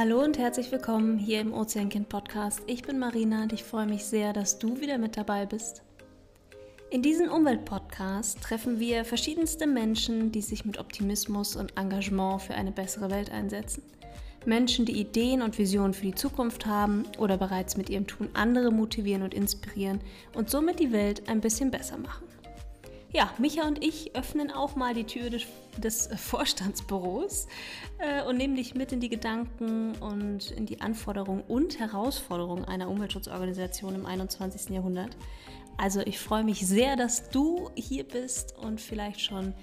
Hallo und herzlich willkommen hier im Ozeankind Podcast. Ich bin Marina und ich freue mich sehr, dass du wieder mit dabei bist. In diesem Umweltpodcast treffen wir verschiedenste Menschen, die sich mit Optimismus und Engagement für eine bessere Welt einsetzen. Menschen, die Ideen und Visionen für die Zukunft haben oder bereits mit ihrem Tun andere motivieren und inspirieren und somit die Welt ein bisschen besser machen. Ja, Micha und ich öffnen auch mal die Tür des, des Vorstandsbüros äh, und nehmen dich mit in die Gedanken und in die Anforderungen und Herausforderungen einer Umweltschutzorganisation im 21. Jahrhundert. Also ich freue mich sehr, dass du hier bist und vielleicht schon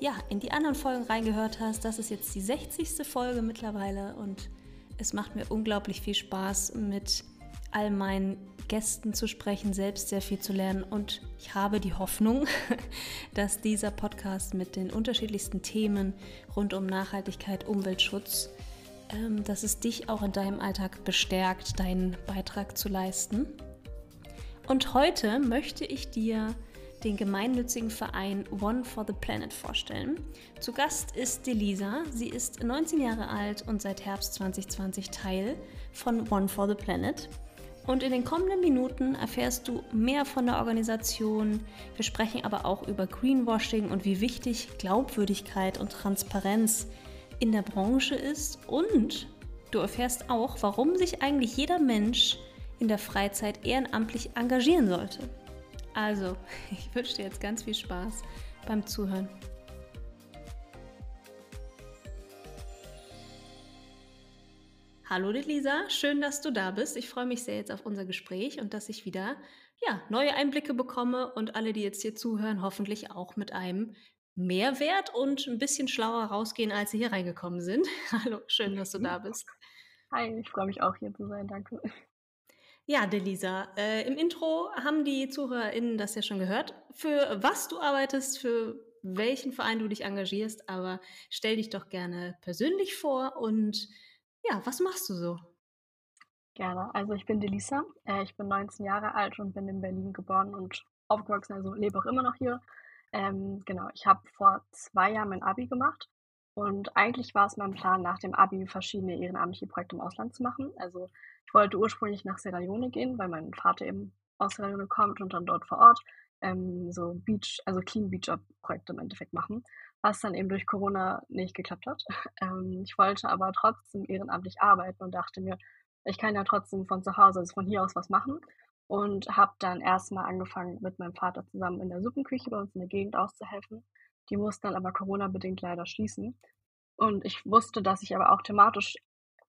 ja, in die anderen Folgen reingehört hast. Das ist jetzt die 60. Folge mittlerweile und es macht mir unglaublich viel Spaß mit all meinen Gästen zu sprechen, selbst sehr viel zu lernen und ich habe die Hoffnung, dass dieser Podcast mit den unterschiedlichsten Themen rund um Nachhaltigkeit, Umweltschutz, ähm, dass es dich auch in deinem Alltag bestärkt, deinen Beitrag zu leisten. Und heute möchte ich dir den gemeinnützigen Verein One for the Planet vorstellen. Zu Gast ist Delisa. Sie ist 19 Jahre alt und seit Herbst 2020 Teil von One for the Planet. Und in den kommenden Minuten erfährst du mehr von der Organisation. Wir sprechen aber auch über Greenwashing und wie wichtig Glaubwürdigkeit und Transparenz in der Branche ist. Und du erfährst auch, warum sich eigentlich jeder Mensch in der Freizeit ehrenamtlich engagieren sollte. Also, ich wünsche dir jetzt ganz viel Spaß beim Zuhören. Hallo Lisa, schön, dass du da bist. Ich freue mich sehr jetzt auf unser Gespräch und dass ich wieder ja, neue Einblicke bekomme und alle, die jetzt hier zuhören, hoffentlich auch mit einem Mehrwert und ein bisschen schlauer rausgehen, als sie hier reingekommen sind. Hallo, schön, dass du da bist. Hi, ich freue mich auch hier zu sein, danke. Ja, Delisa, äh, im Intro haben die ZuhörerInnen das ja schon gehört, für was du arbeitest, für welchen Verein du dich engagierst, aber stell dich doch gerne persönlich vor und ja, was machst du so? Gerne. Also ich bin Delisa, äh, ich bin 19 Jahre alt und bin in Berlin geboren und aufgewachsen, also lebe auch immer noch hier. Ähm, genau, ich habe vor zwei Jahren mein Abi gemacht und eigentlich war es mein Plan, nach dem Abi verschiedene ehrenamtliche Projekte im Ausland zu machen. Also ich wollte ursprünglich nach Sierra Leone gehen, weil mein Vater eben aus Sierra Leone kommt und dann dort vor Ort ähm, so Beach, also Clean Beach Projekte im Endeffekt machen was dann eben durch Corona nicht geklappt hat. Ähm, ich wollte aber trotzdem ehrenamtlich arbeiten und dachte mir, ich kann ja trotzdem von zu Hause, also von hier aus was machen. Und habe dann erstmal angefangen, mit meinem Vater zusammen in der Suppenküche bei uns in der Gegend auszuhelfen. Die mussten dann aber Corona-bedingt leider schließen. Und ich wusste, dass ich aber auch thematisch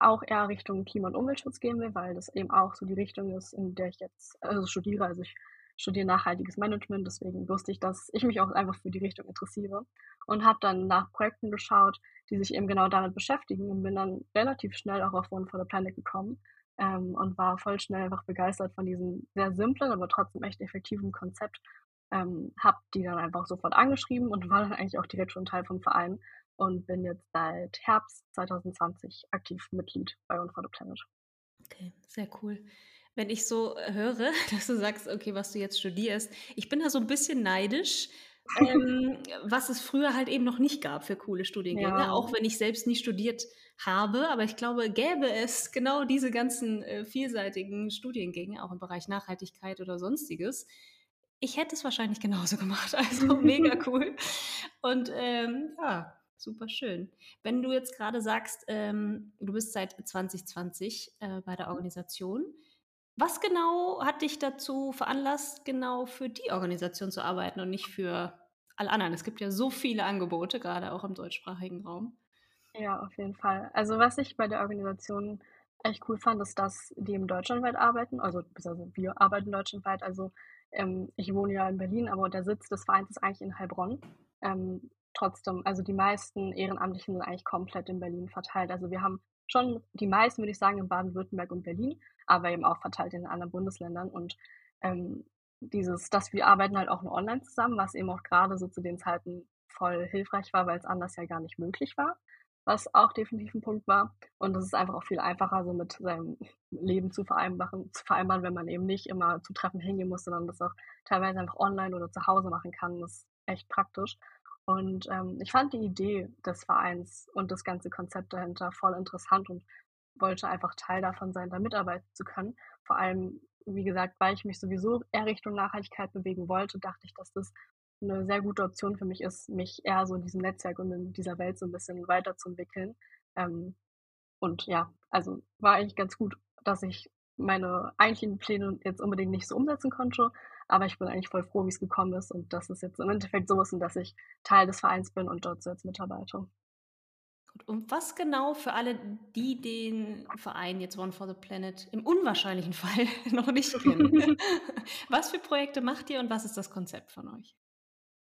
auch eher Richtung Klima- und Umweltschutz gehen will, weil das eben auch so die Richtung ist, in der ich jetzt also studiere. Also ich studiere nachhaltiges Management, deswegen wusste ich, dass ich mich auch einfach für die Richtung interessiere und habe dann nach Projekten geschaut, die sich eben genau damit beschäftigen und bin dann relativ schnell auch auf One for the Planet gekommen ähm, und war voll schnell einfach begeistert von diesem sehr simplen, aber trotzdem echt effektiven Konzept. Ähm, habe die dann einfach sofort angeschrieben und war dann eigentlich auch direkt schon Teil vom Verein und bin jetzt seit Herbst 2020 aktiv Mitglied bei One for the Planet. Okay, sehr cool wenn ich so höre, dass du sagst, okay, was du jetzt studierst. Ich bin da so ein bisschen neidisch, ähm, was es früher halt eben noch nicht gab für coole Studiengänge, ja. auch wenn ich selbst nie studiert habe. Aber ich glaube, gäbe es genau diese ganzen äh, vielseitigen Studiengänge, auch im Bereich Nachhaltigkeit oder sonstiges. Ich hätte es wahrscheinlich genauso gemacht. Also mega cool. Und ähm, ja, super schön. Wenn du jetzt gerade sagst, ähm, du bist seit 2020 äh, bei der mhm. Organisation, was genau hat dich dazu veranlasst, genau für die Organisation zu arbeiten und nicht für alle anderen? Es gibt ja so viele Angebote, gerade auch im deutschsprachigen Raum. Ja, auf jeden Fall. Also was ich bei der Organisation echt cool fand, ist, dass die im deutschlandweit arbeiten. Also, also wir arbeiten deutschlandweit. Also ähm, ich wohne ja in Berlin, aber der Sitz des Vereins ist eigentlich in Heilbronn. Ähm, trotzdem, also die meisten Ehrenamtlichen sind eigentlich komplett in Berlin verteilt. Also wir haben schon die meisten, würde ich sagen, in Baden-Württemberg und Berlin, aber eben auch verteilt in anderen Bundesländern. Und ähm, dieses, dass wir arbeiten halt auch nur online zusammen, was eben auch gerade so zu den Zeiten voll hilfreich war, weil es anders ja gar nicht möglich war, was auch definitiv ein Punkt war. Und es ist einfach auch viel einfacher, so mit seinem Leben zu vereinbaren, zu vereinbaren, wenn man eben nicht immer zu Treffen hingehen muss, sondern das auch teilweise einfach online oder zu Hause machen kann. Das ist echt praktisch. Und ähm, ich fand die Idee des Vereins und das ganze Konzept dahinter voll interessant und wollte einfach Teil davon sein, da mitarbeiten zu können. Vor allem, wie gesagt, weil ich mich sowieso eher Richtung Nachhaltigkeit bewegen wollte, dachte ich, dass das eine sehr gute Option für mich ist, mich eher so in diesem Netzwerk und in dieser Welt so ein bisschen weiterzuentwickeln. Ähm, und ja, also war eigentlich ganz gut, dass ich meine eigentlichen Pläne jetzt unbedingt nicht so umsetzen konnte, aber ich bin eigentlich voll froh, wie es gekommen ist und dass es jetzt im Endeffekt so ist und dass ich Teil des Vereins bin und dort so jetzt mitarbeite. Und was genau für alle, die den Verein jetzt One for the Planet im unwahrscheinlichen Fall noch nicht kennen, was für Projekte macht ihr und was ist das Konzept von euch?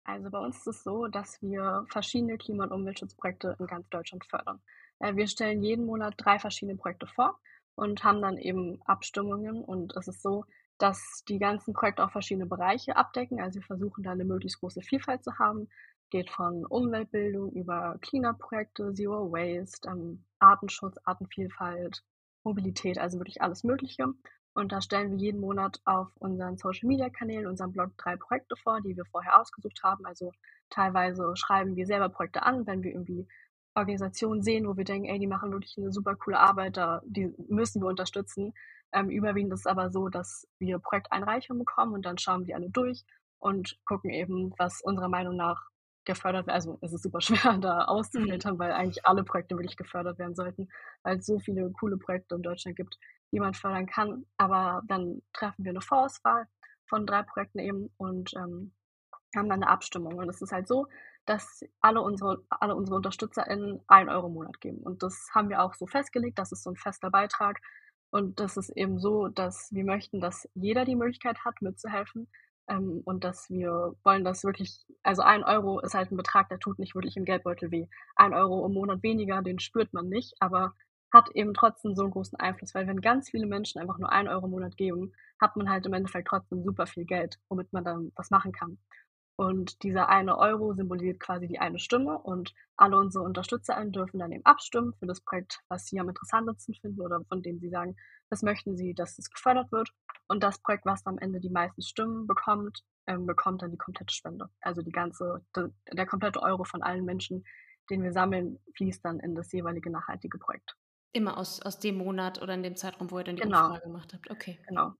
Also bei uns ist es so, dass wir verschiedene Klima- und Umweltschutzprojekte in ganz Deutschland fördern. Äh, wir stellen jeden Monat drei verschiedene Projekte vor und haben dann eben Abstimmungen. Und es ist so, dass die ganzen Projekte auch verschiedene Bereiche abdecken. Also wir versuchen da eine möglichst große Vielfalt zu haben. Geht von Umweltbildung über Cleanup-Projekte, Zero Waste, ähm, Artenschutz, Artenvielfalt, Mobilität, also wirklich alles Mögliche. Und da stellen wir jeden Monat auf unseren Social-Media-Kanälen, unserem Blog drei Projekte vor, die wir vorher ausgesucht haben. Also teilweise schreiben wir selber Projekte an, wenn wir irgendwie Organisationen sehen, wo wir denken, ey, die machen wirklich eine super coole Arbeit, da, die müssen wir unterstützen. Ähm, überwiegend ist es aber so, dass wir Projekteinreichungen bekommen und dann schauen wir alle durch und gucken eben, was unserer Meinung nach gefördert wird. Also es ist super schwer, da auszufiltern, mhm. weil eigentlich alle Projekte wirklich gefördert werden sollten, weil es so viele coole Projekte in Deutschland gibt, die man fördern kann. Aber dann treffen wir eine Vorauswahl von drei Projekten eben und ähm, haben dann eine Abstimmung. Und es ist halt so, dass alle unsere, alle unsere UnterstützerInnen einen Euro im Monat geben. Und das haben wir auch so festgelegt, das ist so ein fester Beitrag. Und das ist eben so, dass wir möchten, dass jeder die Möglichkeit hat, mitzuhelfen. Ähm, und dass wir wollen, dass wirklich, also ein Euro ist halt ein Betrag, der tut nicht wirklich im Geldbeutel weh. Ein Euro im Monat weniger, den spürt man nicht, aber hat eben trotzdem so einen großen Einfluss, weil wenn ganz viele Menschen einfach nur ein Euro im Monat geben, hat man halt im Endeffekt trotzdem super viel Geld, womit man dann was machen kann. Und dieser eine Euro symbolisiert quasi die eine Stimme und alle unsere UnterstützerInnen dürfen dann eben abstimmen für das Projekt, was sie am interessantesten finden oder von dem sie sagen, das möchten sie, dass es gefördert wird. Und das Projekt, was am Ende die meisten Stimmen bekommt, ähm, bekommt dann die komplette Spende. Also die ganze, de, der komplette Euro von allen Menschen, den wir sammeln, fließt dann in das jeweilige nachhaltige Projekt. Immer aus, aus dem Monat oder in dem Zeitraum, wo ihr dann die genau. Umfrage gemacht habt. Okay. Genau.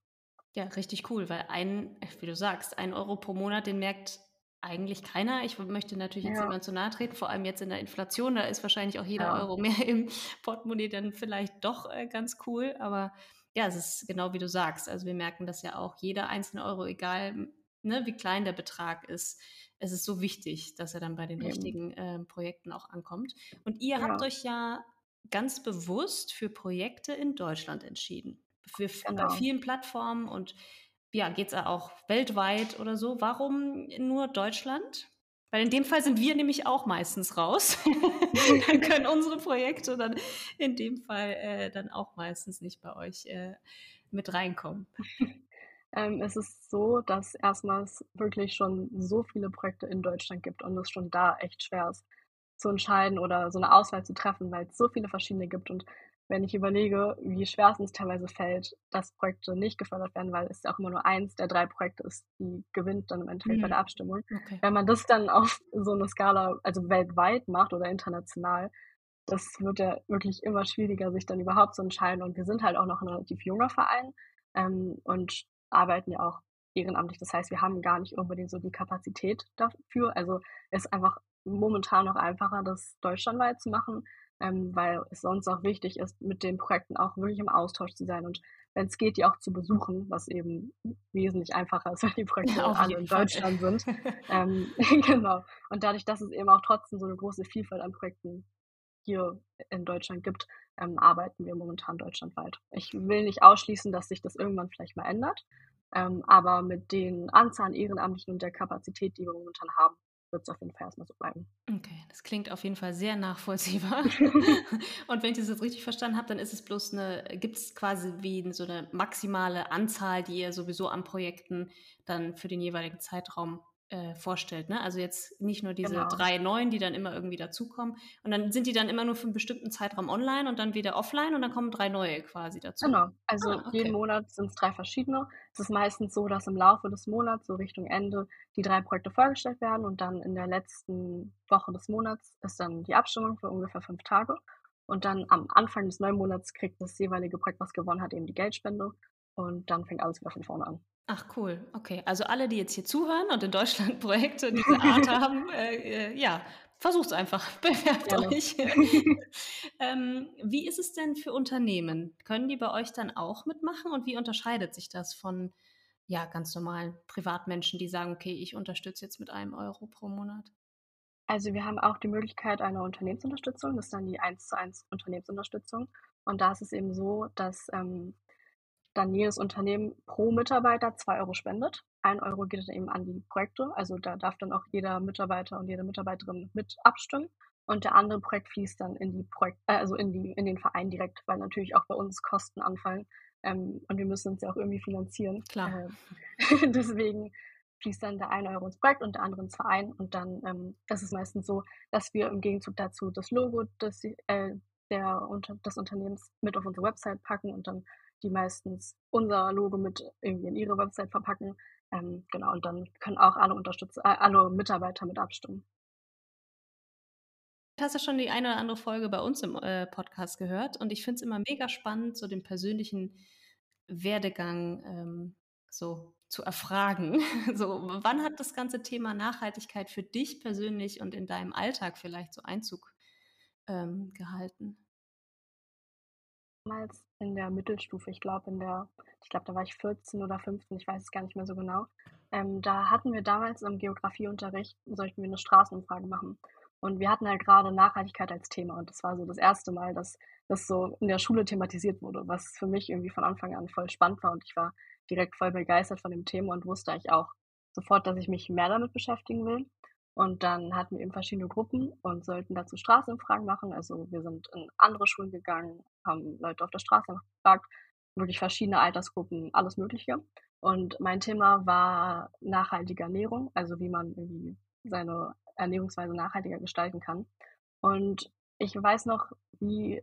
Ja, richtig cool, weil ein, wie du sagst, ein Euro pro Monat, den merkt eigentlich keiner. Ich möchte natürlich jetzt ja. niemand zu nahe treten, vor allem jetzt in der Inflation. Da ist wahrscheinlich auch jeder ja. Euro mehr im Portemonnaie dann vielleicht doch äh, ganz cool. Aber ja, es ist genau wie du sagst. Also wir merken das ja auch. Jeder einzelne Euro, egal ne, wie klein der Betrag ist, es ist so wichtig, dass er dann bei den ja. richtigen äh, Projekten auch ankommt. Und ihr habt euch ja ganz bewusst für Projekte in Deutschland entschieden. Für, genau. Bei vielen Plattformen und ja, geht es auch weltweit oder so. Warum nur Deutschland? Weil in dem Fall sind wir nämlich auch meistens raus. dann können unsere Projekte dann in dem Fall äh, dann auch meistens nicht bei euch äh, mit reinkommen. Ähm, es ist so, dass erstmals wirklich schon so viele Projekte in Deutschland gibt und es schon da echt schwer ist zu entscheiden oder so eine Auswahl zu treffen, weil es so viele verschiedene gibt. Und wenn ich überlege, wie schwer es uns teilweise fällt, dass Projekte nicht gefördert werden, weil es auch immer nur eins der drei Projekte ist, die gewinnt dann im Endeffekt mhm. bei der Abstimmung. Okay. Wenn man das dann auf so eine Skala, also weltweit macht oder international, das wird ja wirklich immer schwieriger, sich dann überhaupt zu entscheiden. Und wir sind halt auch noch ein relativ junger Verein ähm, und arbeiten ja auch ehrenamtlich. Das heißt, wir haben gar nicht unbedingt so die Kapazität dafür. Also es ist einfach momentan noch einfacher, das deutschlandweit zu machen, ähm, weil es sonst auch wichtig ist, mit den Projekten auch wirklich im Austausch zu sein und wenn es geht, die auch zu besuchen, was eben wesentlich einfacher ist, weil die Projekte ja, alle in Deutschland sind. ähm, genau. Und dadurch, dass es eben auch trotzdem so eine große Vielfalt an Projekten hier in Deutschland gibt, ähm, arbeiten wir momentan deutschlandweit. Ich will nicht ausschließen, dass sich das irgendwann vielleicht mal ändert, ähm, aber mit den Anzahlen Ehrenamtlichen und der Kapazität, die wir momentan haben, wird es auf jeden Fall erstmal so bleiben. Okay, das klingt auf jeden Fall sehr nachvollziehbar. und wenn ich das jetzt richtig verstanden habe, dann ist es bloß eine, gibt es quasi wie so eine maximale Anzahl, die ihr sowieso an Projekten dann für den jeweiligen Zeitraum äh, vorstellt. Ne? Also jetzt nicht nur diese genau. drei neuen, die dann immer irgendwie dazukommen. Und dann sind die dann immer nur für einen bestimmten Zeitraum online und dann wieder offline und dann kommen drei neue quasi dazu. Genau. Also ah, okay. jeden Monat sind es drei verschiedene. Es ist meistens so, dass im Laufe des Monats, so Richtung Ende, die drei Projekte vorgestellt werden und dann in der letzten Woche des Monats ist dann die Abstimmung für ungefähr fünf Tage. Und dann am Anfang des neuen Monats kriegt das jeweilige Projekt, was gewonnen hat, eben die Geldspende. Und dann fängt alles wieder von vorne an. Ach cool, okay. Also alle, die jetzt hier zuhören und in Deutschland Projekte dieser Art haben, äh, äh, ja, versucht's einfach, bewerbt Gerne. euch. ähm, wie ist es denn für Unternehmen? Können die bei euch dann auch mitmachen und wie unterscheidet sich das von ja, ganz normalen Privatmenschen, die sagen, okay, ich unterstütze jetzt mit einem Euro pro Monat? Also wir haben auch die Möglichkeit einer Unternehmensunterstützung, das ist dann die 1 zu 1 Unternehmensunterstützung. Und da ist es eben so, dass ähm, dann jedes Unternehmen pro Mitarbeiter 2 Euro spendet. Ein Euro geht dann eben an die Projekte, also da darf dann auch jeder Mitarbeiter und jede Mitarbeiterin mit abstimmen. Und der andere Projekt fließt dann in die Projekt, äh, also in die, in den Verein direkt, weil natürlich auch bei uns Kosten anfallen. Ähm, und wir müssen uns ja auch irgendwie finanzieren. Klar. Äh, deswegen fließt dann der eine Euro ins Projekt und der andere ins Verein. Und dann ähm, das ist meistens so, dass wir im Gegenzug dazu das Logo des, äh, der, unter, des Unternehmens mit auf unsere Website packen und dann die meistens unser Logo mit irgendwie in ihre Website verpacken. Ähm, genau, und dann können auch alle Unterstützer, äh, alle Mitarbeiter mit abstimmen. Du hast ja schon die eine oder andere Folge bei uns im äh, Podcast gehört und ich finde es immer mega spannend, so den persönlichen Werdegang ähm, so zu erfragen. So, wann hat das ganze Thema Nachhaltigkeit für dich persönlich und in deinem Alltag vielleicht so Einzug ähm, gehalten? Damals in der Mittelstufe, ich glaube in der, ich glaube, da war ich 14 oder 15, ich weiß es gar nicht mehr so genau. Ähm, da hatten wir damals im Geografieunterricht, sollten wir eine Straßenumfrage machen. Und wir hatten halt gerade Nachhaltigkeit als Thema und das war so das erste Mal, dass das so in der Schule thematisiert wurde, was für mich irgendwie von Anfang an voll spannend war und ich war direkt voll begeistert von dem Thema und wusste eigentlich auch sofort, dass ich mich mehr damit beschäftigen will. Und dann hatten wir eben verschiedene Gruppen und sollten dazu Straßenumfragen machen. Also wir sind in andere Schulen gegangen, haben Leute auf der Straße gefragt, wirklich verschiedene Altersgruppen, alles Mögliche. Und mein Thema war nachhaltige Ernährung, also wie man irgendwie seine Ernährungsweise nachhaltiger gestalten kann. Und ich weiß noch, wie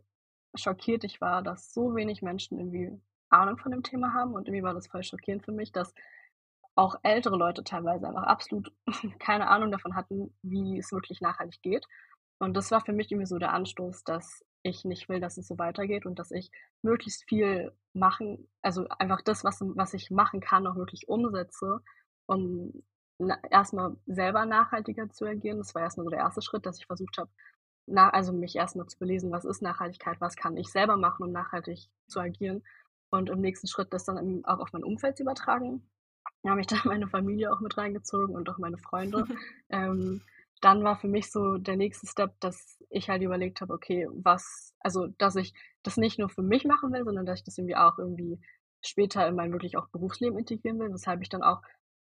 schockiert ich war, dass so wenig Menschen irgendwie Ahnung von dem Thema haben. Und irgendwie war das voll schockierend für mich, dass auch ältere Leute teilweise einfach absolut keine Ahnung davon hatten, wie es wirklich nachhaltig geht. Und das war für mich irgendwie so der Anstoß, dass ich nicht will, dass es so weitergeht und dass ich möglichst viel machen, also einfach das, was, was ich machen kann, auch wirklich umsetze, um erstmal selber nachhaltiger zu agieren. Das war erstmal so der erste Schritt, dass ich versucht habe, na, also mich erstmal zu belesen, was ist Nachhaltigkeit, was kann ich selber machen, um nachhaltig zu agieren. Und im nächsten Schritt das dann auch auf mein Umfeld zu übertragen. Da habe ich dann meine Familie auch mit reingezogen und auch meine Freunde. ähm, dann war für mich so der nächste Step, dass ich halt überlegt habe, okay, was, also dass ich das nicht nur für mich machen will, sondern dass ich das irgendwie auch irgendwie später in mein wirklich auch Berufsleben integrieren will, weshalb ich dann auch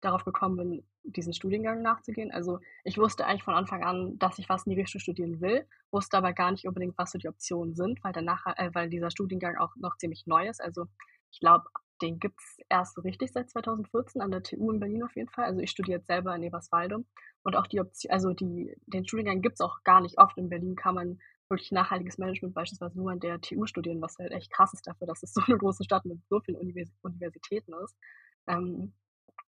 darauf gekommen bin, diesen Studiengang nachzugehen. Also ich wusste eigentlich von Anfang an, dass ich was in die Richtung studieren will, wusste aber gar nicht unbedingt, was so die Optionen sind, weil, danach, äh, weil dieser Studiengang auch noch ziemlich neu ist. Also ich glaube, den gibt es erst so richtig seit 2014 an der TU in Berlin auf jeden Fall. Also ich studiere jetzt selber in Eberswalde und auch die Option, also die, den Studiengang gibt es auch gar nicht oft. In Berlin kann man wirklich nachhaltiges Management beispielsweise nur an der TU studieren, was halt echt krass ist dafür, dass es so eine große Stadt mit so vielen Univers Universitäten ist. Ähm,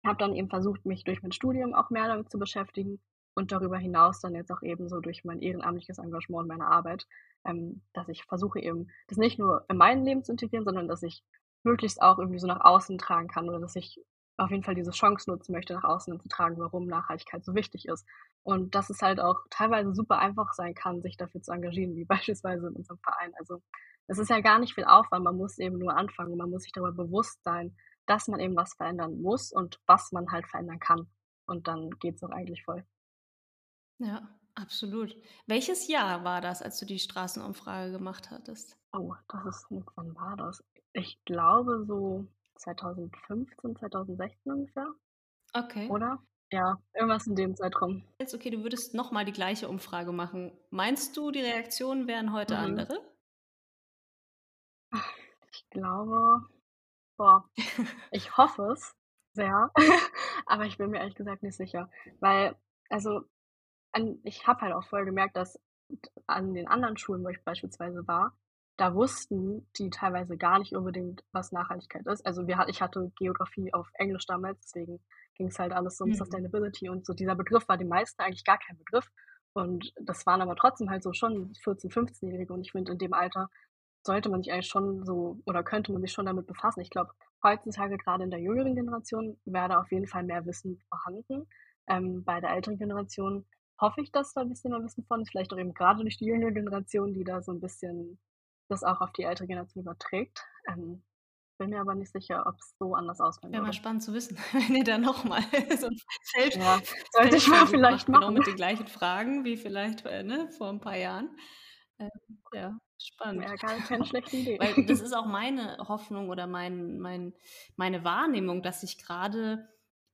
habe dann eben versucht, mich durch mein Studium auch mehr damit zu beschäftigen und darüber hinaus dann jetzt auch eben so durch mein ehrenamtliches Engagement und meine Arbeit, ähm, dass ich versuche eben, das nicht nur in mein Leben zu integrieren, sondern dass ich möglichst auch irgendwie so nach außen tragen kann oder dass ich auf jeden Fall diese Chance nutzen möchte, nach außen zu tragen, warum Nachhaltigkeit so wichtig ist. Und dass es halt auch teilweise super einfach sein kann, sich dafür zu engagieren, wie beispielsweise in unserem Verein. Also es ist ja gar nicht viel Aufwand, man muss eben nur anfangen, man muss sich darüber bewusst sein, dass man eben was verändern muss und was man halt verändern kann. Und dann geht es auch eigentlich voll. Ja, absolut. Welches Jahr war das, als du die Straßenumfrage gemacht hattest? Oh, das ist, wann war das? Ich glaube so 2015, 2016 ungefähr. Okay. Oder? Ja, irgendwas in dem Zeitraum. Jetzt okay, du würdest nochmal die gleiche Umfrage machen. Meinst du, die Reaktionen wären heute mhm. andere? Ich glaube, Boah, ich hoffe es sehr, aber ich bin mir ehrlich gesagt nicht sicher. Weil, also, an, ich habe halt auch voll gemerkt, dass an den anderen Schulen, wo ich beispielsweise war, da wussten die teilweise gar nicht unbedingt, was Nachhaltigkeit ist. Also wir, ich hatte Geografie auf Englisch damals, deswegen ging es halt alles um mhm. Sustainability und so. Dieser Begriff war den meisten eigentlich gar kein Begriff. Und das waren aber trotzdem halt so schon 14-, 15-Jährige und ich finde, in dem Alter sollte man sich eigentlich schon so oder könnte man sich schon damit befassen. Ich glaube, heutzutage gerade in der jüngeren Generation wäre da auf jeden Fall mehr Wissen vorhanden. Ähm, bei der älteren Generation hoffe ich, dass da ein bisschen mehr Wissen von ist, vielleicht auch eben gerade durch die jüngere Generation, die da so ein bisschen das auch auf die ältere Generation überträgt. Ähm, bin mir aber nicht sicher, ob es so anders ausfällt. Wäre mal spannend zu wissen, wenn ihr da nochmal so ein Feld, ja, sollte ich mal vielleicht genau machen. Genau mit den gleichen Fragen wie vielleicht äh, ne, vor ein paar Jahren. Ähm, ja, spannend. Ja, gar keine schlechte Idee. Weil das ist auch meine Hoffnung oder mein, mein, meine Wahrnehmung, dass sich gerade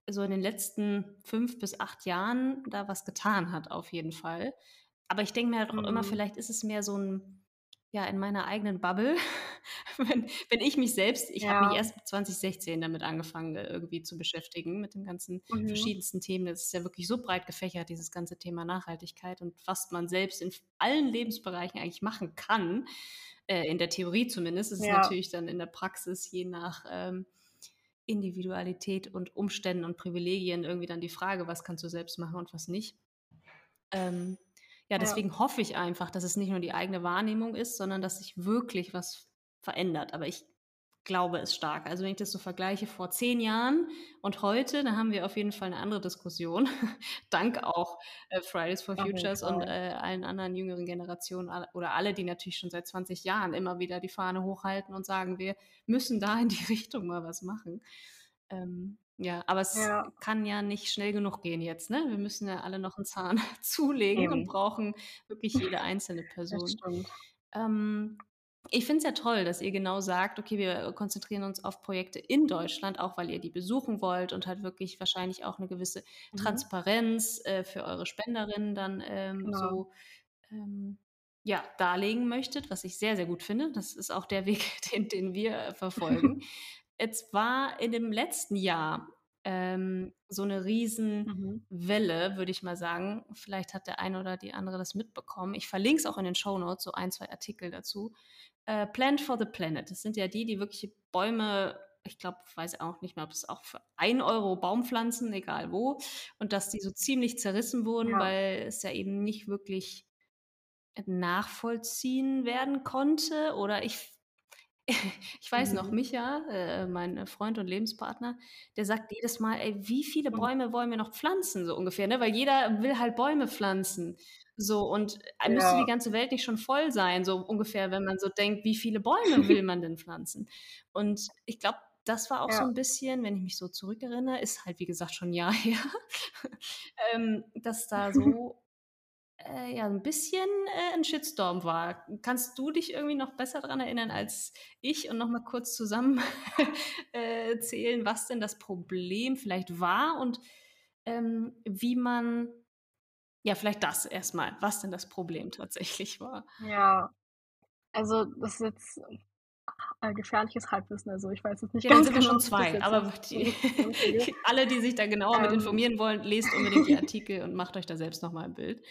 so in den letzten fünf bis acht Jahren da was getan hat, auf jeden Fall. Aber ich denke mir halt auch mhm. immer, vielleicht ist es mehr so ein, ja, in meiner eigenen Bubble. wenn, wenn ich mich selbst, ich ja. habe mich erst 2016 damit angefangen, äh, irgendwie zu beschäftigen, mit den ganzen mhm. verschiedensten Themen. Das ist ja wirklich so breit gefächert, dieses ganze Thema Nachhaltigkeit und was man selbst in allen Lebensbereichen eigentlich machen kann, äh, in der Theorie zumindest. Das ist ja. natürlich dann in der Praxis je nach ähm, Individualität und Umständen und Privilegien irgendwie dann die Frage, was kannst du selbst machen und was nicht. Ähm, ja, deswegen ja. hoffe ich einfach, dass es nicht nur die eigene Wahrnehmung ist, sondern dass sich wirklich was verändert. Aber ich glaube es stark. Also wenn ich das so vergleiche vor zehn Jahren und heute, dann haben wir auf jeden Fall eine andere Diskussion. Dank auch äh, Fridays for Futures und äh, allen anderen jüngeren Generationen oder alle, die natürlich schon seit 20 Jahren immer wieder die Fahne hochhalten und sagen, wir müssen da in die Richtung mal was machen. Ähm, ja, aber es ja. kann ja nicht schnell genug gehen jetzt, ne? Wir müssen ja alle noch einen Zahn zulegen Eben. und brauchen wirklich jede einzelne Person. Ähm, ich finde es ja toll, dass ihr genau sagt, okay, wir konzentrieren uns auf Projekte in Deutschland, auch weil ihr die besuchen wollt und halt wirklich wahrscheinlich auch eine gewisse mhm. Transparenz äh, für eure Spenderinnen dann ähm, genau. so ähm, ja, darlegen möchtet, was ich sehr, sehr gut finde. Das ist auch der Weg, den, den wir verfolgen. Jetzt war in dem letzten Jahr ähm, so eine Riesenwelle, mhm. würde ich mal sagen. Vielleicht hat der eine oder die andere das mitbekommen. Ich verlinke es auch in den Show Notes, so ein, zwei Artikel dazu äh, Plant for the Planet. Das sind ja die, die wirklich Bäume, ich glaube, weiß auch nicht mehr, ob es auch für ein Euro Baum pflanzen, egal wo, und dass die so ziemlich zerrissen wurden, ja. weil es ja eben nicht wirklich nachvollziehen werden konnte. Oder ich ich weiß mhm. noch, Micha, äh, mein Freund und Lebenspartner, der sagt jedes Mal, ey, wie viele Bäume wollen wir noch pflanzen, so ungefähr, ne? Weil jeder will halt Bäume pflanzen. So, und ja. müsste die ganze Welt nicht schon voll sein, so ungefähr, wenn man so denkt, wie viele Bäume will man denn pflanzen? Und ich glaube, das war auch ja. so ein bisschen, wenn ich mich so zurückerinnere, ist halt wie gesagt schon ein Jahr her, ähm, dass da so äh, ja ein bisschen äh, ein Shitstorm war. Kannst du dich irgendwie noch besser daran erinnern als ich und noch mal kurz zusammen äh, zählen, was denn das Problem vielleicht war und ähm, wie man ja, vielleicht das erstmal, was denn das Problem tatsächlich war. Ja, also das ist jetzt äh, gefährliches Halbwissen. Also ich weiß jetzt nicht ja, ganz dann sind genau, wir schon zwei, aber die, alle, die sich da genauer ähm, mit informieren wollen, lest unbedingt die Artikel und macht euch da selbst nochmal ein Bild.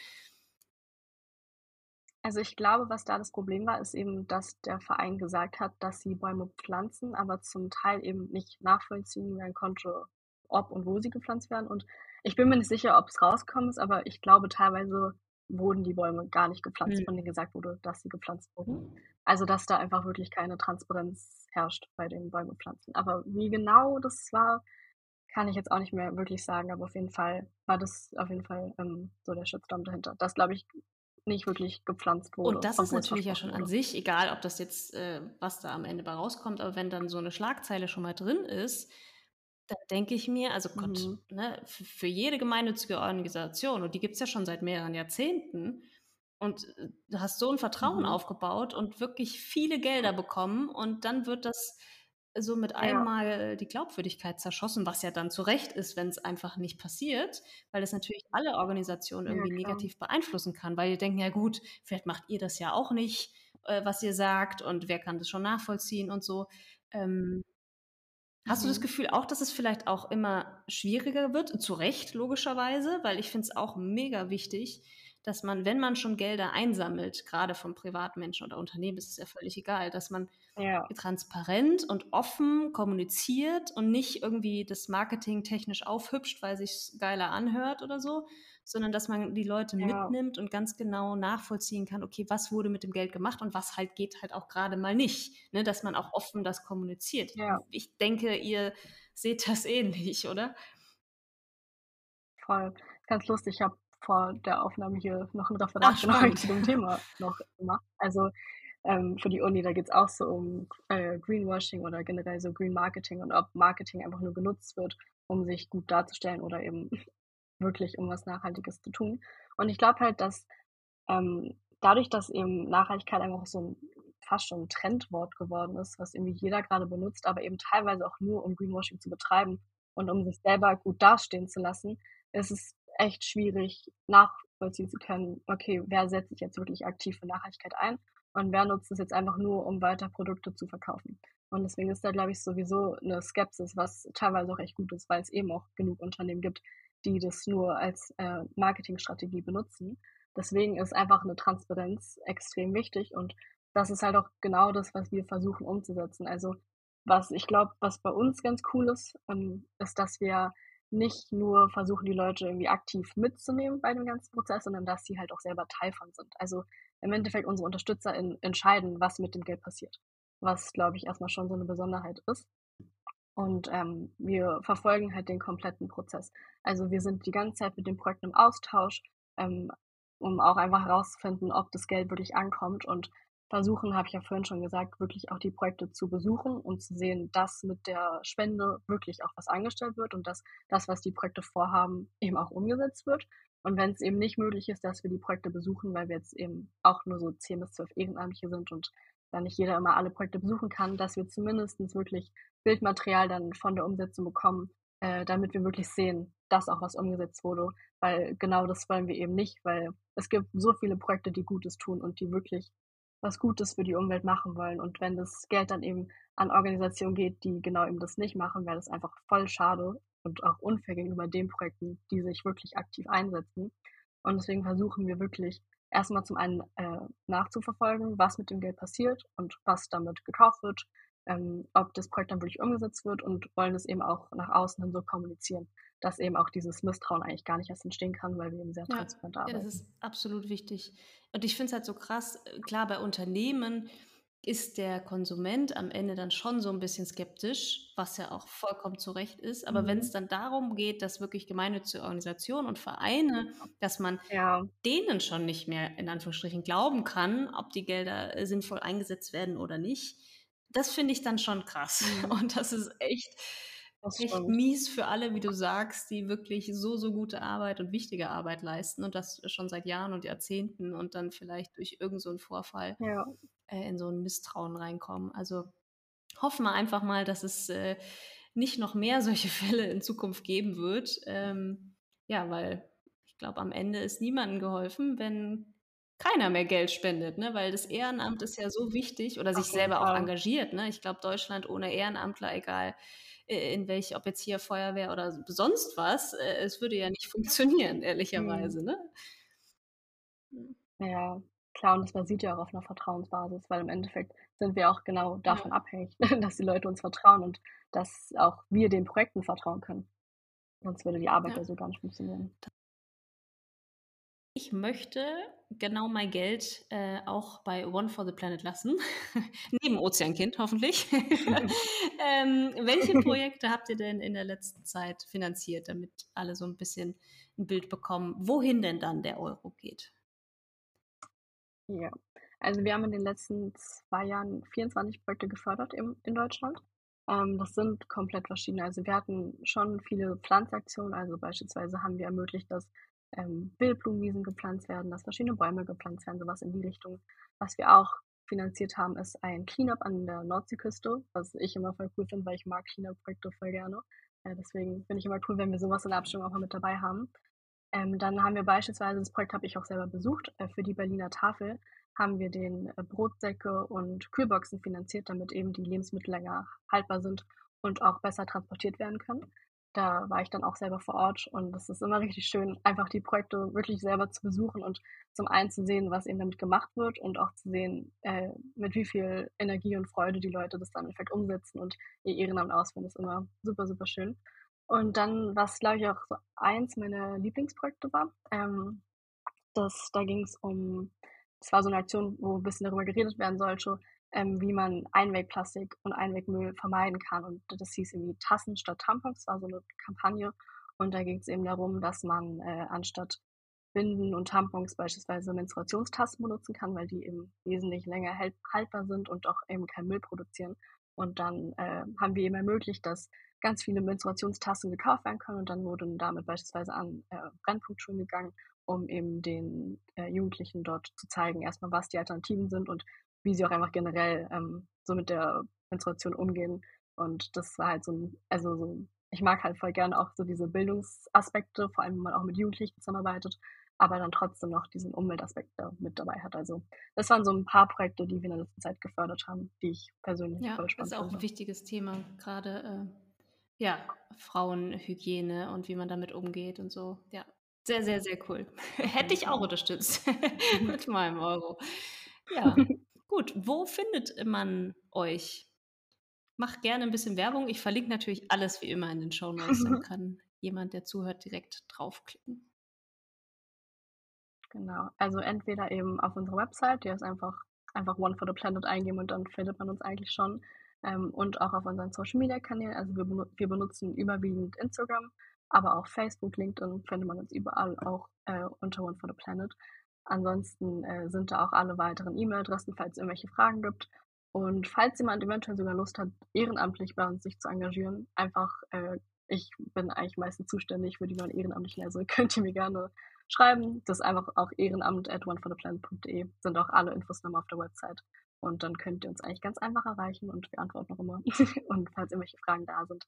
Also ich glaube, was da das Problem war, ist eben, dass der Verein gesagt hat, dass sie Bäume pflanzen, aber zum Teil eben nicht nachvollziehen werden konnte, ob und wo sie gepflanzt werden. Und ich bin mir nicht sicher, ob es rausgekommen ist, aber ich glaube, teilweise wurden die Bäume gar nicht gepflanzt, mhm. von denen gesagt wurde, dass sie gepflanzt wurden. Also, dass da einfach wirklich keine Transparenz herrscht bei den Bäumepflanzen. Aber wie genau das war, kann ich jetzt auch nicht mehr wirklich sagen, aber auf jeden Fall war das auf jeden Fall ähm, so der Shitstorm dahinter. Das, glaube ich, nicht wirklich gepflanzt wurde. Und das ist natürlich ja schon an sich, egal ob das jetzt, äh, was da am Ende bei rauskommt, aber wenn dann so eine Schlagzeile schon mal drin ist, da denke ich mir, also Gott, mhm. ne, für jede gemeinnützige Organisation, und die gibt es ja schon seit mehreren Jahrzehnten, und äh, du hast so ein Vertrauen mhm. aufgebaut und wirklich viele Gelder bekommen und dann wird das so mit ja. einmal die Glaubwürdigkeit zerschossen, was ja dann zu Recht ist, wenn es einfach nicht passiert, weil es natürlich alle Organisationen irgendwie ja, negativ beeinflussen kann, weil ihr denken, ja gut, vielleicht macht ihr das ja auch nicht, äh, was ihr sagt und wer kann das schon nachvollziehen und so. Ähm, Hast du das mhm. Gefühl auch, dass es vielleicht auch immer schwieriger wird? Zu Recht, logischerweise, weil ich finde es auch mega wichtig, dass man, wenn man schon Gelder einsammelt, gerade von Privatmenschen oder Unternehmen, ist es ja völlig egal, dass man ja. transparent und offen kommuniziert und nicht irgendwie das Marketing technisch aufhübscht, weil sich geiler anhört oder so, sondern dass man die Leute ja. mitnimmt und ganz genau nachvollziehen kann, okay, was wurde mit dem Geld gemacht und was halt geht halt auch gerade mal nicht, ne? dass man auch offen das kommuniziert. Ja. Ich denke, ihr seht das ähnlich, oder? Voll. Ganz lustig. Ich habe vor der Aufnahme hier noch ein Referat Ach, genau zu dem Thema noch gemacht. Also ähm, für die Uni, da geht es auch so um äh, Greenwashing oder generell so Green Marketing und ob Marketing einfach nur genutzt wird, um sich gut darzustellen oder eben wirklich um was Nachhaltiges zu tun. Und ich glaube halt, dass ähm, dadurch, dass eben Nachhaltigkeit einfach so ein fast schon ein Trendwort geworden ist, was irgendwie jeder gerade benutzt, aber eben teilweise auch nur um Greenwashing zu betreiben und um sich selber gut dastehen zu lassen, ist es echt schwierig nachvollziehen zu können, okay, wer setzt sich jetzt wirklich aktiv für Nachhaltigkeit ein und wer nutzt es jetzt einfach nur, um weiter Produkte zu verkaufen. Und deswegen ist da, glaube ich, sowieso eine Skepsis, was teilweise auch echt gut ist, weil es eben auch genug Unternehmen gibt, die das nur als äh, Marketingstrategie benutzen. Deswegen ist einfach eine Transparenz extrem wichtig und das ist halt auch genau das, was wir versuchen umzusetzen. Also was ich glaube, was bei uns ganz cool ist, ähm, ist, dass wir nicht nur versuchen, die Leute irgendwie aktiv mitzunehmen bei dem ganzen Prozess, sondern dass sie halt auch selber Teil von sind. Also im Endeffekt unsere Unterstützer in, entscheiden, was mit dem Geld passiert. Was, glaube ich, erstmal schon so eine Besonderheit ist. Und ähm, wir verfolgen halt den kompletten Prozess. Also wir sind die ganze Zeit mit dem Projekt im Austausch, ähm, um auch einfach herauszufinden, ob das Geld wirklich ankommt und versuchen, habe ich ja vorhin schon gesagt, wirklich auch die Projekte zu besuchen und zu sehen, dass mit der Spende wirklich auch was angestellt wird und dass das, was die Projekte vorhaben, eben auch umgesetzt wird. Und wenn es eben nicht möglich ist, dass wir die Projekte besuchen, weil wir jetzt eben auch nur so 10 bis 12 Ehrenamtliche sind und da nicht jeder immer alle Projekte besuchen kann, dass wir zumindest wirklich Bildmaterial dann von der Umsetzung bekommen, äh, damit wir wirklich sehen, dass auch was umgesetzt wurde. Weil genau das wollen wir eben nicht, weil es gibt so viele Projekte, die Gutes tun und die wirklich was Gutes für die Umwelt machen wollen. Und wenn das Geld dann eben an Organisationen geht, die genau eben das nicht machen, wäre das einfach voll schade und auch unfair gegenüber den Projekten, die sich wirklich aktiv einsetzen. Und deswegen versuchen wir wirklich erstmal zum einen äh, nachzuverfolgen, was mit dem Geld passiert und was damit gekauft wird, ähm, ob das Projekt dann wirklich umgesetzt wird und wollen es eben auch nach außen hin so kommunizieren, dass eben auch dieses Misstrauen eigentlich gar nicht erst entstehen kann, weil wir eben sehr ja, transparent arbeiten. Ja, das ist absolut wichtig. Und ich finde es halt so krass, äh, klar, bei Unternehmen ist der Konsument am Ende dann schon so ein bisschen skeptisch, was ja auch vollkommen zu Recht ist. Aber mhm. wenn es dann darum geht, dass wirklich gemeinnützige Organisationen und Vereine, dass man ja. denen schon nicht mehr in Anführungsstrichen glauben kann, ob die Gelder äh, sinnvoll eingesetzt werden oder nicht, das finde ich dann schon krass. Mhm. Und das ist echt, das echt mies für alle, wie du sagst, die wirklich so, so gute Arbeit und wichtige Arbeit leisten und das schon seit Jahren und Jahrzehnten und dann vielleicht durch irgendeinen so Vorfall ja. äh, in so ein Misstrauen reinkommen. Also hoffen wir einfach mal, dass es äh, nicht noch mehr solche Fälle in Zukunft geben wird. Ähm, ja, weil ich glaube, am Ende ist niemandem geholfen, wenn keiner mehr Geld spendet, ne? weil das Ehrenamt ist ja so wichtig oder sich selber auch engagiert. Ne? Ich glaube, Deutschland ohne Ehrenamtler, egal in welche, ob jetzt hier Feuerwehr oder sonst was, äh, es würde ja nicht funktionieren, ehrlicherweise. Mhm. Ne? Hm. Ja, klar, und das basiert ja auch auf einer Vertrauensbasis, weil im Endeffekt sind wir auch genau davon ja. abhängig, dass die Leute uns vertrauen und dass auch wir den Projekten vertrauen können. Sonst würde die Arbeit ja, ja so gar nicht funktionieren ich möchte genau mein Geld äh, auch bei One for the Planet lassen. Neben Ozeankind hoffentlich. ähm, welche Projekte habt ihr denn in der letzten Zeit finanziert, damit alle so ein bisschen ein Bild bekommen, wohin denn dann der Euro geht? Ja, also wir haben in den letzten zwei Jahren 24 Projekte gefördert im, in Deutschland. Ähm, das sind komplett verschiedene. Also wir hatten schon viele Pflanzaktionen. Also beispielsweise haben wir ermöglicht, dass ähm, Wildblumenwiesen gepflanzt werden, dass verschiedene Bäume gepflanzt werden, sowas in die Richtung. Was wir auch finanziert haben, ist ein Cleanup an der Nordseeküste, was ich immer voll cool finde, weil ich mag Cleanup-Projekte voll gerne. Äh, deswegen finde ich immer cool, wenn wir sowas in der Abstimmung auch mal mit dabei haben. Ähm, dann haben wir beispielsweise, das Projekt habe ich auch selber besucht, äh, für die Berliner Tafel haben wir den äh, Brotsäcke und Kühlboxen finanziert, damit eben die Lebensmittel länger haltbar sind und auch besser transportiert werden können. Da war ich dann auch selber vor Ort und es ist immer richtig schön, einfach die Projekte wirklich selber zu besuchen und zum einen zu sehen, was eben damit gemacht wird und auch zu sehen, äh, mit wie viel Energie und Freude die Leute das dann im Endeffekt umsetzen und ihr Ehrenamt ausführen, ist immer super, super schön. Und dann, was glaube ich auch so eins meiner Lieblingsprojekte war, ähm, das, da ging es um, es war so eine Aktion, wo ein bisschen darüber geredet werden sollte, ähm, wie man Einwegplastik und Einwegmüll vermeiden kann. Und das hieß irgendwie Tassen statt Tampons, war so eine Kampagne. Und da ging es eben darum, dass man äh, anstatt Binden und Tampons beispielsweise Menstruationstassen benutzen kann, weil die eben wesentlich länger haltbar sind und auch eben keinen Müll produzieren. Und dann äh, haben wir eben ermöglicht, dass ganz viele Menstruationstassen gekauft werden können und dann wurden damit beispielsweise an äh, Brennpunktschulen gegangen, um eben den äh, Jugendlichen dort zu zeigen, erstmal was die Alternativen sind und wie sie auch einfach generell ähm, so mit der Menstruation umgehen. Und das war halt so ein, also so, ich mag halt voll gerne auch so diese Bildungsaspekte, vor allem wenn man auch mit Jugendlichen zusammenarbeitet, aber dann trotzdem noch diesen Umweltaspekt da mit dabei hat. Also das waren so ein paar Projekte, die wir in der letzten Zeit gefördert haben, die ich persönlich ja, voll spannend finde. Das ist auch finde. ein wichtiges Thema, gerade äh, ja, Frauenhygiene und wie man damit umgeht und so. Ja, sehr, sehr, sehr cool. Hätte ich auch unterstützt mit meinem Euro. Ja. Gut, wo findet man euch? Mach gerne ein bisschen Werbung. Ich verlinke natürlich alles wie immer in den Show Notes. Dann kann jemand, der zuhört, direkt draufklicken. Genau. Also entweder eben auf unserer Website, die ist einfach, einfach One for the Planet eingeben und dann findet man uns eigentlich schon. Ähm, und auch auf unseren Social Media Kanälen. Also wir, wir, benutzen überwiegend Instagram, aber auch Facebook, LinkedIn findet man uns überall auch äh, unter One for the Planet. Ansonsten äh, sind da auch alle weiteren E-Mail-Adressen, falls es irgendwelche Fragen gibt. Und falls jemand eventuell sogar Lust hat, ehrenamtlich bei uns sich zu engagieren, einfach, äh, ich bin eigentlich meistens zuständig für die neuen Ehrenamtlichen, also könnt ihr mir gerne schreiben. Das ist einfach auch ehrenamt at onefortheplanet.de sind auch alle Infos nochmal auf der Website. Und dann könnt ihr uns eigentlich ganz einfach erreichen und wir antworten noch immer. und falls irgendwelche Fragen da sind,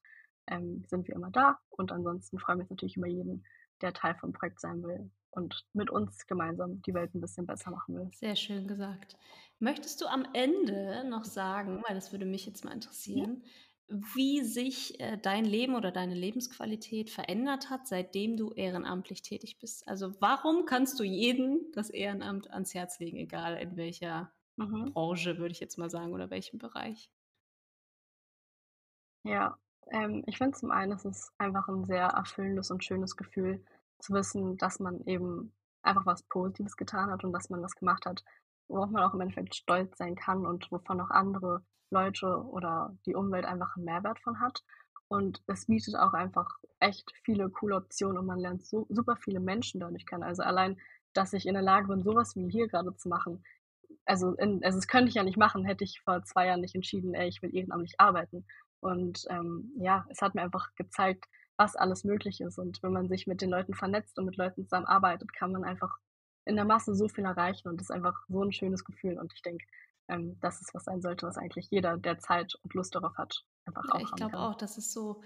ähm, sind wir immer da. Und ansonsten freuen wir uns natürlich über jeden, der Teil vom Projekt sein will und mit uns gemeinsam die Welt ein bisschen besser machen will. Sehr schön gesagt. Möchtest du am Ende noch sagen, weil das würde mich jetzt mal interessieren, ja. wie sich äh, dein Leben oder deine Lebensqualität verändert hat, seitdem du ehrenamtlich tätig bist? Also warum kannst du jeden das Ehrenamt ans Herz legen, egal in welcher mhm. Branche, würde ich jetzt mal sagen, oder welchem Bereich? Ja, ähm, ich finde zum einen, es ist einfach ein sehr erfüllendes und schönes Gefühl, zu wissen, dass man eben einfach was Positives getan hat und dass man was gemacht hat, worauf man auch im Endeffekt stolz sein kann und wovon auch andere Leute oder die Umwelt einfach einen Mehrwert von hat. Und es bietet auch einfach echt viele coole Optionen und man lernt so super viele Menschen dadurch kennen. Also allein, dass ich in der Lage bin, sowas wie hier gerade zu machen. Also, in, also das könnte ich ja nicht machen, hätte ich vor zwei Jahren nicht entschieden, ey, ich will ehrenamtlich arbeiten. Und ähm, ja, es hat mir einfach gezeigt, was alles möglich ist. Und wenn man sich mit den Leuten vernetzt und mit Leuten zusammenarbeitet, kann man einfach in der Masse so viel erreichen und das ist einfach so ein schönes Gefühl. Und ich denke, ähm, das ist was sein sollte, was eigentlich jeder, der Zeit und Lust darauf hat, einfach ja, auch Ich glaube auch, dass es so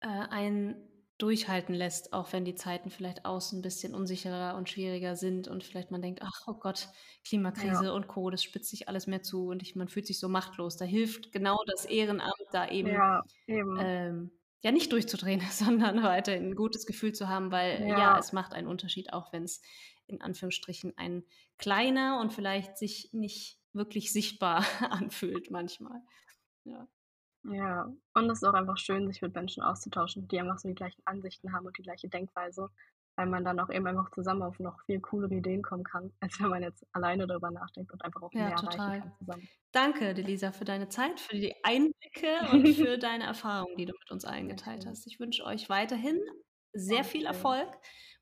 äh, ein durchhalten lässt, auch wenn die Zeiten vielleicht außen ein bisschen unsicherer und schwieriger sind und vielleicht man denkt, ach oh Gott, Klimakrise ja. und Co., das spitzt sich alles mehr zu und ich, man fühlt sich so machtlos. Da hilft genau das Ehrenamt da eben, ja, eben. Ähm, ja nicht durchzudrehen, sondern weiterhin ein gutes Gefühl zu haben, weil ja, ja es macht einen Unterschied, auch wenn es in Anführungsstrichen ein kleiner und vielleicht sich nicht wirklich sichtbar anfühlt manchmal. Ja. Ja, und es ist auch einfach schön, sich mit Menschen auszutauschen, die einfach so die gleichen Ansichten haben und die gleiche Denkweise weil man dann auch eben einfach zusammen auf noch viel coolere Ideen kommen kann, als wenn man jetzt alleine darüber nachdenkt und einfach auch ja, mehr total. erreichen kann zusammen. Danke, Delisa, für deine Zeit, für die Einblicke und für deine Erfahrungen, die du mit uns allen geteilt hast. Ich wünsche euch weiterhin sehr viel Erfolg.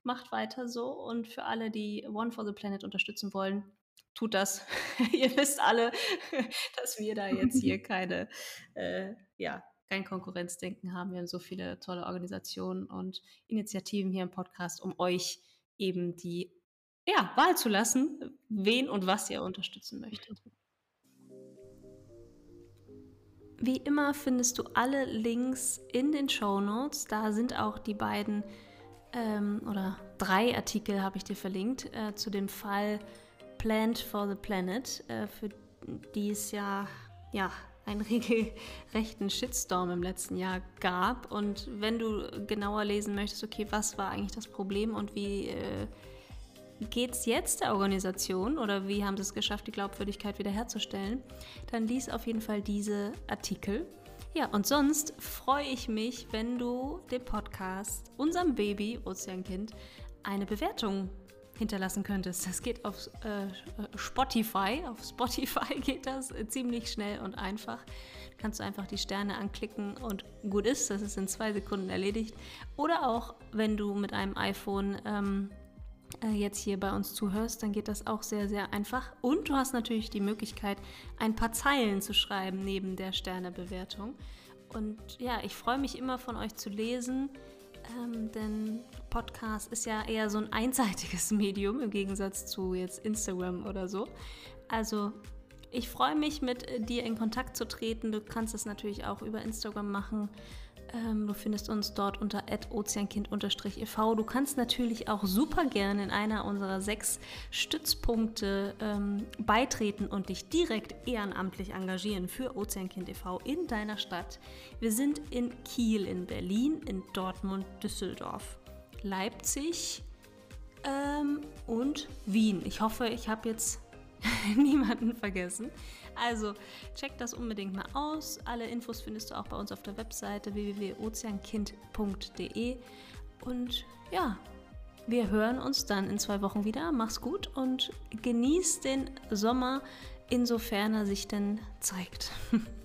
Macht weiter so und für alle, die One for the Planet unterstützen wollen, tut das. Ihr wisst alle, dass wir da jetzt hier keine äh, ja, kein Konkurrenzdenken haben. Wir haben so viele tolle Organisationen und Initiativen hier im Podcast, um euch eben die ja, Wahl zu lassen, wen und was ihr unterstützen möchtet. Wie immer findest du alle Links in den Show Notes. Da sind auch die beiden ähm, oder drei Artikel habe ich dir verlinkt äh, zu dem Fall Plant for the Planet, äh, für die es ja, ja einen regelrechten Shitstorm im letzten Jahr gab. Und wenn du genauer lesen möchtest, okay, was war eigentlich das Problem und wie äh, geht es jetzt der Organisation oder wie haben sie es geschafft, die Glaubwürdigkeit wiederherzustellen, dann lies auf jeden Fall diese Artikel. Ja, und sonst freue ich mich, wenn du dem Podcast, unserem Baby Ozeankind, eine Bewertung hinterlassen könntest. Das geht auf äh, Spotify. Auf Spotify geht das ziemlich schnell und einfach. Kannst du einfach die Sterne anklicken und gut ist. Das ist in zwei Sekunden erledigt. Oder auch, wenn du mit einem iPhone ähm, äh, jetzt hier bei uns zuhörst, dann geht das auch sehr, sehr einfach. Und du hast natürlich die Möglichkeit, ein paar Zeilen zu schreiben neben der Sternebewertung. Und ja, ich freue mich immer von euch zu lesen, ähm, denn Podcast ist ja eher so ein einseitiges Medium im Gegensatz zu jetzt Instagram oder so. Also ich freue mich, mit dir in Kontakt zu treten. Du kannst es natürlich auch über Instagram machen. Ähm, du findest uns dort unter ozeankind-ev. Du kannst natürlich auch super gerne in einer unserer sechs Stützpunkte ähm, beitreten und dich direkt ehrenamtlich engagieren für Ozeankind e.V. in deiner Stadt. Wir sind in Kiel, in Berlin, in Dortmund, Düsseldorf, Leipzig ähm, und Wien. Ich hoffe, ich habe jetzt niemanden vergessen. Also check das unbedingt mal aus. Alle Infos findest du auch bei uns auf der Webseite www.ozeankind.de. Und ja, wir hören uns dann in zwei Wochen wieder. Mach's gut und genieß den Sommer, insofern er sich denn zeigt.